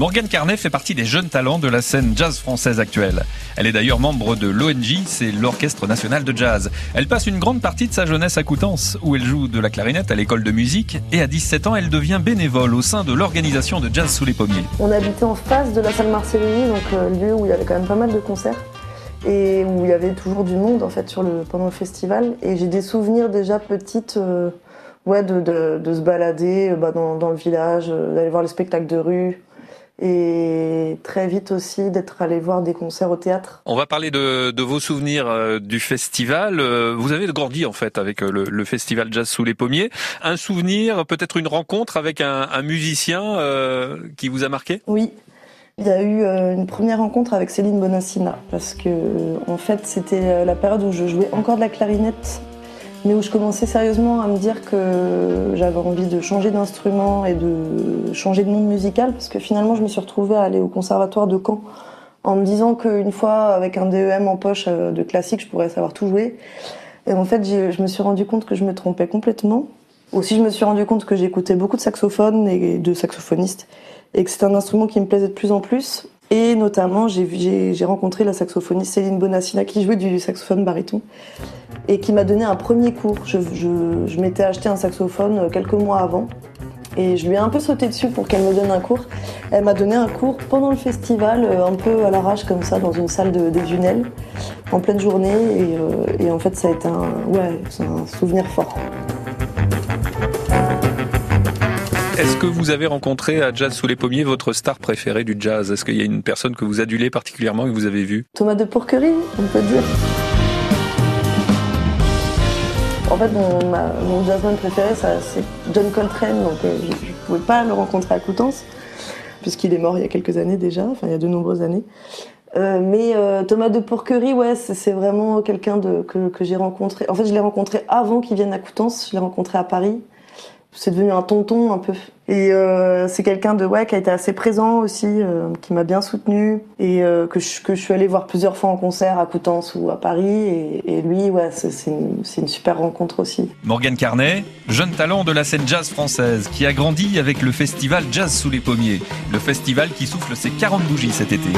Morgane Carnet fait partie des jeunes talents de la scène jazz française actuelle. Elle est d'ailleurs membre de l'ONJ, c'est l'Orchestre National de Jazz. Elle passe une grande partie de sa jeunesse à Coutances, où elle joue de la clarinette à l'école de musique, et à 17 ans, elle devient bénévole au sein de l'organisation de Jazz sous les pommiers. On habitait en face de la salle Marcellini, donc euh, lieu où il y avait quand même pas mal de concerts et où il y avait toujours du monde en fait sur le, pendant le festival. Et j'ai des souvenirs déjà petites, euh, ouais, de, se balader euh, bah, dans, dans, le village, d'aller voir les spectacles de rue, et très vite aussi d'être allé voir des concerts au théâtre. On va parler de, de vos souvenirs euh, du festival. Euh, vous avez grandi en fait avec euh, le, le, festival Jazz sous les pommiers. Un souvenir, peut-être une rencontre avec un, un musicien qui vous a marqué? Oui. Il y a eu une première rencontre avec Céline Bonassina parce que en fait c'était la période où je jouais encore de la clarinette mais où je commençais sérieusement à me dire que j'avais envie de changer d'instrument et de changer de monde musical, parce que finalement je me suis retrouvée à aller au conservatoire de Caen en me disant qu'une fois avec un DEM en poche euh, de classique, je pourrais savoir tout jouer. Et en fait, je me suis rendu compte que je me trompais complètement. Aussi, je me suis rendu compte que j'écoutais beaucoup de saxophones et de saxophonistes, et que c'est un instrument qui me plaisait de plus en plus. Et notamment, j'ai rencontré la saxophoniste Céline Bonassina qui jouait du saxophone baryton et qui m'a donné un premier cours. Je, m'étais acheté un saxophone quelques mois avant et je lui ai un peu sauté dessus pour qu'elle me donne un cours. Elle m'a donné un cours pendant le festival, euh, un peu à l'arrache comme ça, dans une salle de, des Junelles, en pleine journée. Et, euh, et, en fait, ça a été un, ouais, un souvenir fort. Est-ce que vous avez rencontré à Jazz sous les pommiers votre star préférée du jazz? Est-ce qu'il y a une personne que vous adulez particulièrement que vous avez vue? Thomas de Porquerie, on peut dire. En fait, mon, ma, mon jazzman préféré, c'est John Coltrane, donc euh, je ne pouvais pas le rencontrer à Coutances, puisqu'il est mort il y a quelques années déjà, enfin il y a de nombreuses années. Euh, mais euh, Thomas de Porquerie, ouais, c'est vraiment quelqu'un que, que j'ai rencontré. En fait, je l'ai rencontré avant qu'il vienne à Coutances, je l'ai rencontré à Paris c'est devenu un tonton un peu. Et euh, c'est quelqu'un de ouais qui a été assez présent aussi, euh, qui m'a bien soutenu et euh, que, je, que je suis allée voir plusieurs fois en concert à Coutances ou à Paris. Et, lui, ouais, c'est une, une, super rencontre aussi. Morgane Carnet, jeune talent de la scène jazz française, qui a grandi avec le festival Jazz sous les pommiers, le festival qui souffle ses 40 bougies cet été.